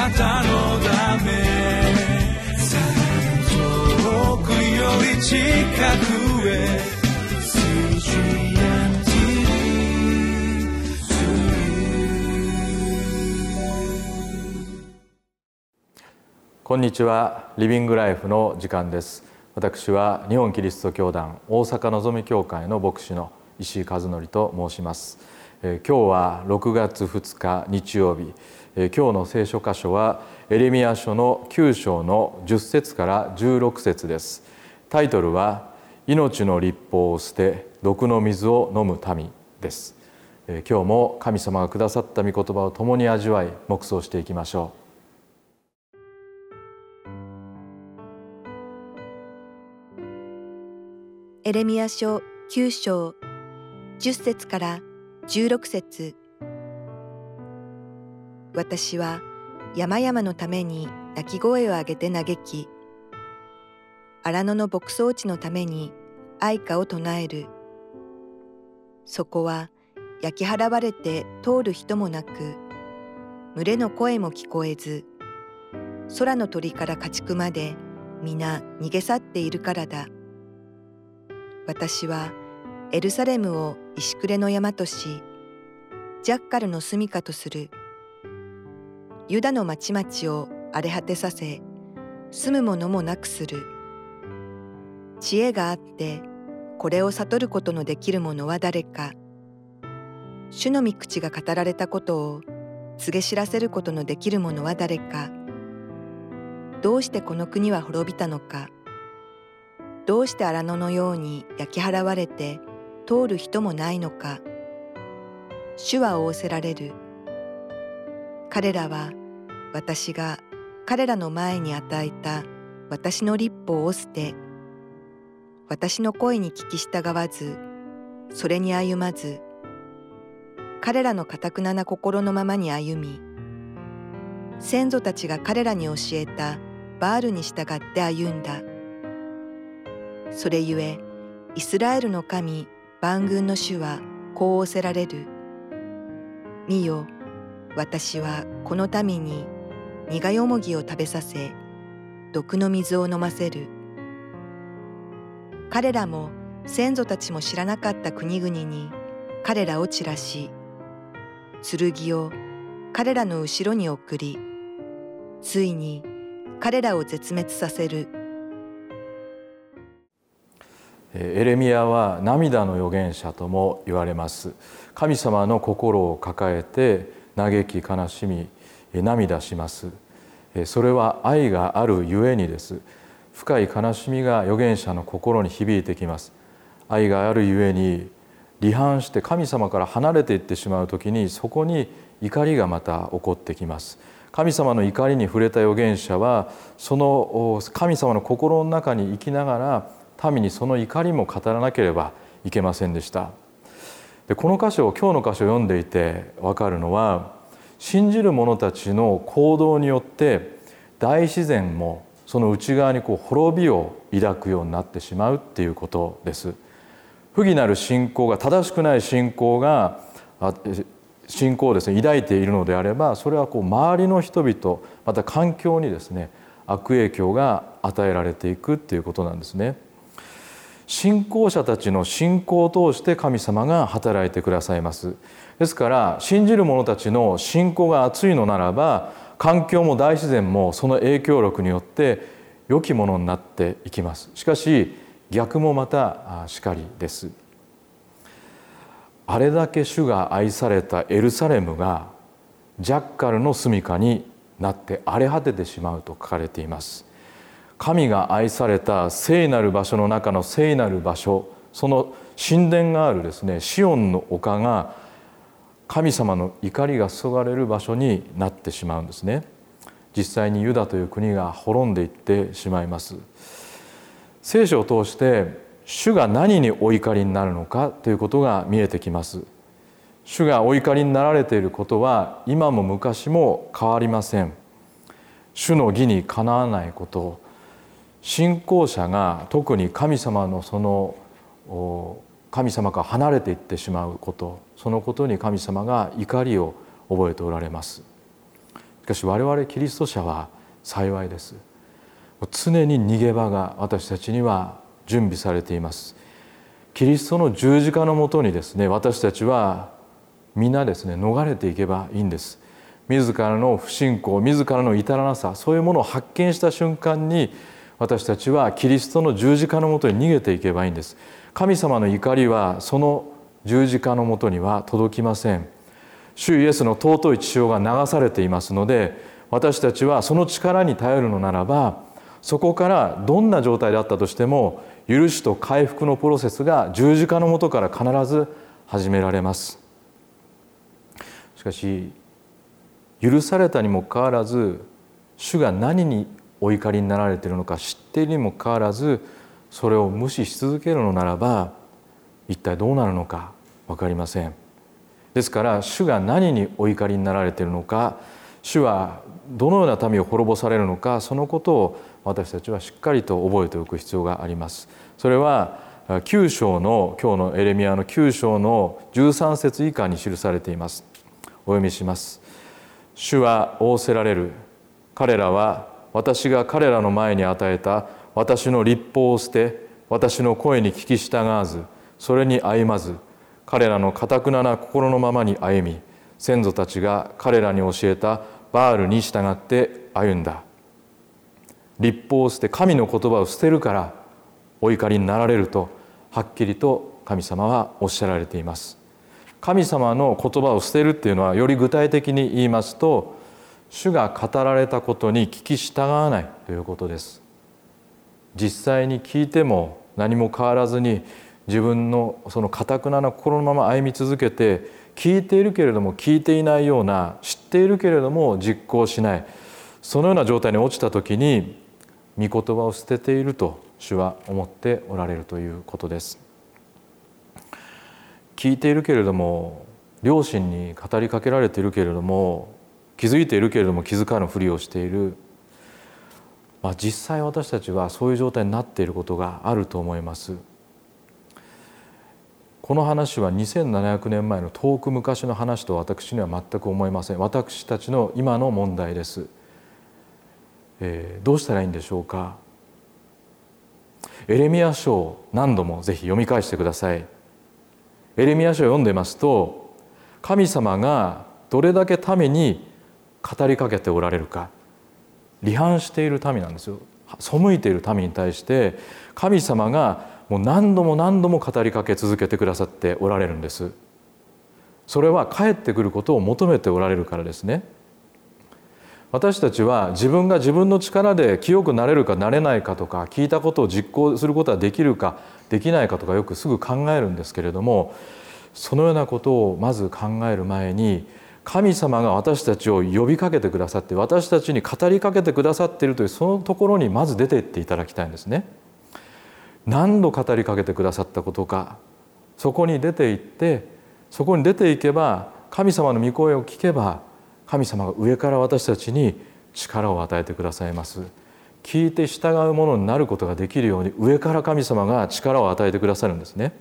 なたのため遠くより近くへこんにちは。リビングライフの時間です。私は日本キリスト教団大阪のぞみ教会の牧師の石井和則と申します、えー、今日は6月2日日曜日、今日の聖書箇所はエレミア書の9章の10節から16節です。タイトルは命の立法を捨て毒の水を飲む民です、え、今日も神様がくださった御言葉を共に味わい黙想していきましょう。エレミア書9章10節から16節。私は山々のために鳴き声を上げて嘆き荒野の牧草地のために愛歌を唱えるそこは焼き払われて通る人もなく群れの声も聞こえず空の鳥から家畜まで皆逃げ去っているからだ。私はエルサレムを石暮れの山とし、ジャッカルの住処とする。ユダの町々を荒れ果てさせ、住むものもなくする。知恵があって、これを悟ることのできる者は誰か。主の御口が語られたことを告げ知らせることのできる者は誰か。どうしてこの国は滅びたのか。どうして荒野のように焼き払われて通る人もないのか主は仰せられる彼らは私が彼らの前に与えた私の立法を捨て私の声に聞き従わずそれに歩まず彼らのかたくなな心のままに歩み先祖たちが彼らに教えたバールに従って歩んだ。それゆえイスラエルの神万軍の主はこう仰せられる見よ私はこの民に苦よもぎを食べさせ毒の水を飲ませる。彼らも先祖たちも知らなかった国々に彼らを散らし剣を彼らの後ろに送りついに彼らを絶滅させる。エレミアは涙の預言者とも言われます。神様の心を抱えて嘆き悲しみ涙します。それは愛があるゆえにです。深い悲しみが預言者の心に響いてきます。愛があるゆえに離反して神様から離れていってしまう時にそこに怒りがまた起こってきます。神様の怒りに触れた預言者はその神様の心の中に生きながら民にその怒りも語らなければいけませんでした。でこの箇所を今日の箇所を読んでいて分かるのは信じる者たちの行動によって大自然もその内側にこう滅びを抱くようになってしまうっていうことです不義なる信仰が正しくない信仰が信仰をですね抱いているのであればそれはこう周りの人々また環境にですね悪影響が与えられていくっていうことなんですね。信仰者たちの信仰を通して神様が働いてくださいます。ですから信じる者たちの信仰が厚いのならば環境も大自然もその影響力によって良きものになっていきます。しかし逆もまたしかりです。あれだけ主が愛されたエルサレムがジャッカルの住処になって荒れ果ててしまうと書かれています。神が愛された聖なる場所の中の聖なる場所その神殿があるですねシオンの丘が神様の怒りが注がれる場所になってしまうんですね。実際にユダという国が滅んでいってしまいます。聖書を通して主が何にお怒りになるのかということが見えてきます。主がお怒りになられていることは今も昔も変わりません。主の義にかなわないこと。信仰者が特に神様のその神様から離れていってしまうことそのことに神様が怒りを覚えておられます。しかし我々キリスト者は幸いです。常に逃げ場が私たちには準備されています。キリストの十字架のもとにですね私たちは皆ですね逃れていけばいいんです。自らの不信仰自らの至らなさそういうものを発見した瞬間に私たちはキリストの十字架のもとに逃げていけばいいんです。神様の怒りはその十字架のもとには届きません。主イエスの尊い血潮が流されていますので私たちはその力に頼るのならばそこからどんな状態であったとしても許しと回復のプロセスが十字架のもとから必ず始められます。しかし許されたにもかかわらず主が何にお怒りになられているのか知っているにもかかわらずそれを無視し続けるのならば一体どうなるのか分かりません。ですから主が何にお怒りになられているのか主はどのような民を滅ぼされるのかそのことを私たちはしっかりと覚えておく必要があります。それは9章の今日のエレミアの9章の13節以下に記されています。お読みします。主は仰せられる。彼らは私が彼らの前に与えた私の立法を捨て私の声に聞き従わずそれに歩まず彼らのかたくなな心のままに歩み先祖たちが彼らに教えたバールに従って歩んだ。立法を捨て神の言葉を捨てるからお怒りになられるとはっきりと神様はおっしゃられています。神様の言葉を捨てるっていうのはより具体的に言いますと主が語られたことに聞き従わないということです。実際に聞いても何も変わらずに自分のそのかたくなな心のまま歩み続けて聞いているけれども聞いていないような知っているけれども実行しない。そのような状態に落ちた時に御言葉を捨てていると主は思っておられるということです。聞いているけれども両親に語りかけられているけれども気づいているけれども気づかぬふりをしている、まあ、実際私たちはそういう状態になっていることがあると思います。この話は2700年前の遠く昔の話と私には全く思えません。私たちの今の問題です。えー、どうしたらいいんでしょうか？エレミア書を何度もぜひ読み返してください。エレミア書を読んでますと神様がどれだけ民に語りかけておられるか。離反している民なんですよ。背いている民に対して神様がもう何度も何度も語りかけ続けてくださっておられるんです。それは帰ってくることを求めておられるからですね。私たちは自分が自分の力で清くなれるかなれないかとか聞いたことを実行することはできるかできないかとかよくすぐ考えるんですけれどもそのようなことをまず考える前に神様が私たちを呼びかけてくださって私たちに語りかけてくださっているというそのところにまず出ていっていただきたいんですね。何度語りかけてくださったことか。そこに出ていってそこに出ていけば神様の御声を聞けば神様が上から私たちに力を与えてくださいます。聞いて従うものになることができるように上から神様が力を与えてくださるんですね。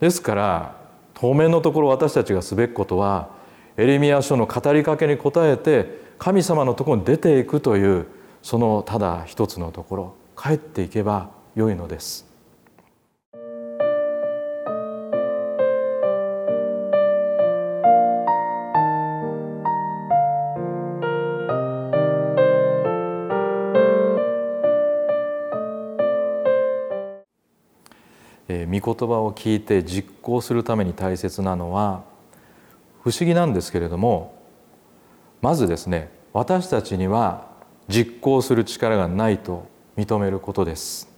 ですから当面のところ私たちがすべきことはエレミア書の語りかけに応えて神様のところに出ていくというそのただ一つのところ帰っていけばよいのです。御言葉を聞いて実行するために大切なのは不思議なんですけれどもまずですね私たちには実行する力がないと認めることです。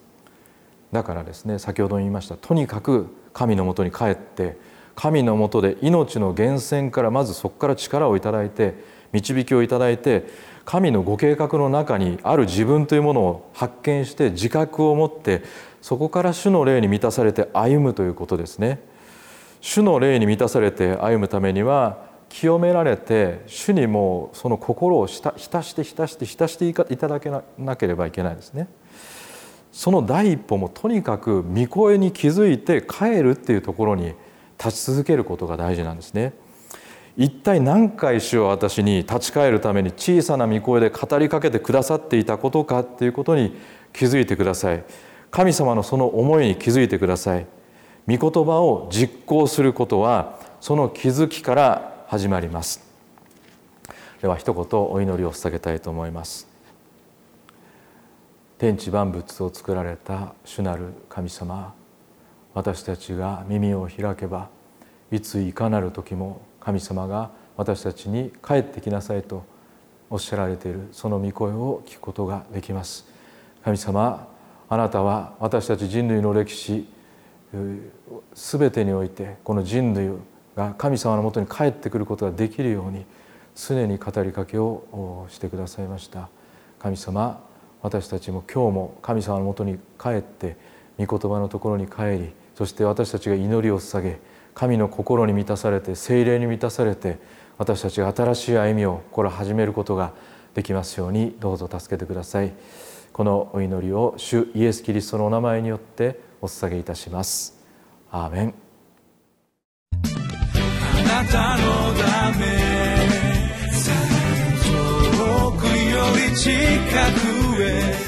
だからですね先ほども言いましたとにかく神のもとに帰って神のもとで命の源泉からまずそこから力をいただいて導きをいただいて神のご計画の中にある自分というものを発見して自覚を持ってそこから主の霊に満たされて歩むということですね。主の霊に満たされて歩むためには清められて主にもうその心を浸して浸して浸していただけなければいけないですね。その第一歩もとにかく御声に気づいて帰るっていうところに立ち続けることが大事なんですね。一体何回主は私に立ち返るために小さな御声で語りかけてくださっていたことかっていうことに気づいてください。神様のその思いに気づいてください。御言葉を実行することはその気づきから始まります。では一言お祈りを捧げたいと思います。天地万物を作られた主なる神様私たちが耳を開けばいついかなる時も神様が私たちに帰ってきなさいとおっしゃられているその御声を聞くことができます。神様あなたは私たち人類の歴史全てにおいてこの人類が神様のもとに帰ってくることができるように常に語りかけをしてくださいました。神様私たちも今日も神様のもとに帰って御言葉のところに帰りそして私たちが祈りを捧げ神の心に満たされて精霊に満たされて私たちが新しい歩みをこれ始めることができますようにどうぞ助けてください。このお祈りを主イエス・キリストのお名前によってお捧げいたします。アーメン。あなたのため遠くより近くへ。